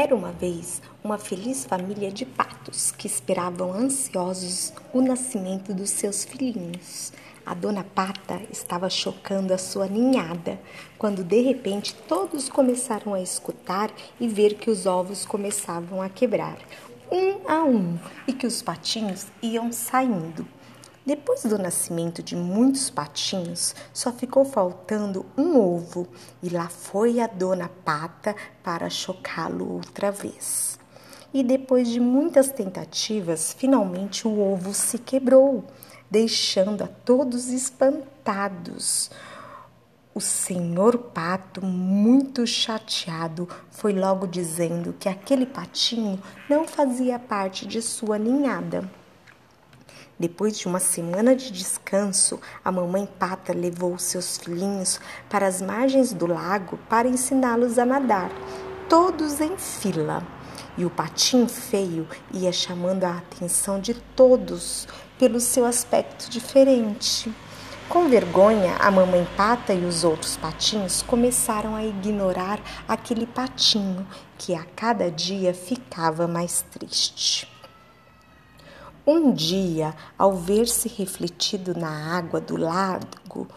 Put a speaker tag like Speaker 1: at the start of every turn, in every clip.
Speaker 1: Era uma vez uma feliz família de patos que esperavam ansiosos o nascimento dos seus filhinhos. A dona Pata estava chocando a sua ninhada, quando de repente todos começaram a escutar e ver que os ovos começavam a quebrar, um a um, e que os patinhos iam saindo. Depois do nascimento de muitos patinhos, só ficou faltando um ovo e lá foi a dona Pata para chocá-lo outra vez. E depois de muitas tentativas, finalmente o ovo se quebrou, deixando a todos espantados. O senhor pato, muito chateado, foi logo dizendo que aquele patinho não fazia parte de sua ninhada. Depois de uma semana de descanso, a mamãe pata levou seus filhinhos para as margens do lago para ensiná-los a nadar, todos em fila. E o patinho feio ia chamando a atenção de todos pelo seu aspecto diferente. Com vergonha, a mamãe pata e os outros patinhos começaram a ignorar aquele patinho que a cada dia ficava mais triste. Um dia, ao ver-se refletido na água do lago,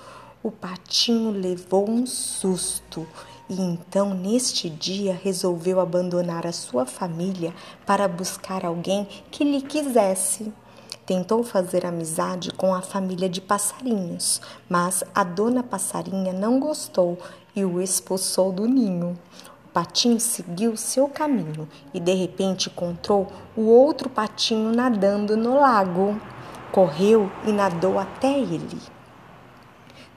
Speaker 1: o patinho levou um susto e então, neste dia, resolveu abandonar a sua família para buscar alguém que lhe quisesse. Tentou fazer amizade com a família de passarinhos, mas a dona passarinha não gostou e o expulsou do ninho. Patinho seguiu seu caminho e de repente encontrou o outro patinho nadando no lago. Correu e nadou até ele.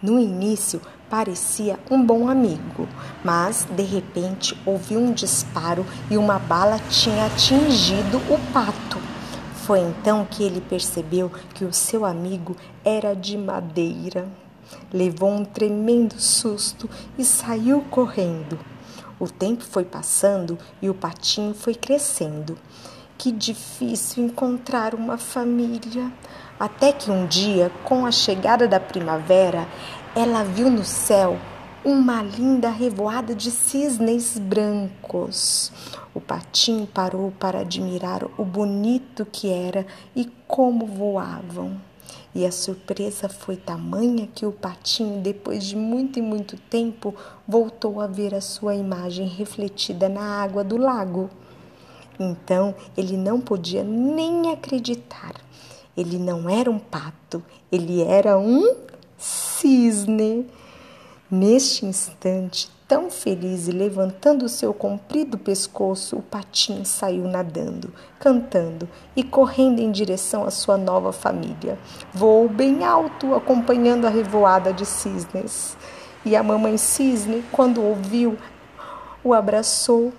Speaker 1: No início parecia um bom amigo, mas de repente ouviu um disparo e uma bala tinha atingido o pato. Foi então que ele percebeu que o seu amigo era de madeira. Levou um tremendo susto e saiu correndo. O tempo foi passando e o patinho foi crescendo. Que difícil encontrar uma família. Até que um dia, com a chegada da primavera, ela viu no céu uma linda revoada de cisnes brancos. O patinho parou para admirar o bonito que era e como voavam. E a surpresa foi tamanha que o patinho, depois de muito e muito tempo, voltou a ver a sua imagem refletida na água do lago. Então ele não podia nem acreditar. Ele não era um pato, ele era um cisne. Neste instante, tão feliz e levantando seu comprido pescoço, o patinho saiu nadando, cantando e correndo em direção à sua nova família. Voou bem alto, acompanhando a revoada de cisnes. E a mamãe cisne, quando ouviu, o abraçou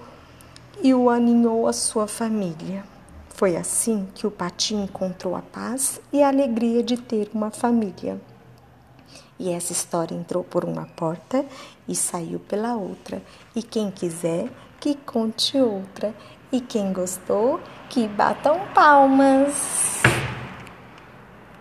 Speaker 1: e o aninhou à sua família. Foi assim que o patinho encontrou a paz e a alegria de ter uma família. E essa história entrou por uma porta e saiu pela outra. E quem quiser, que conte outra. E quem gostou, que batam palmas.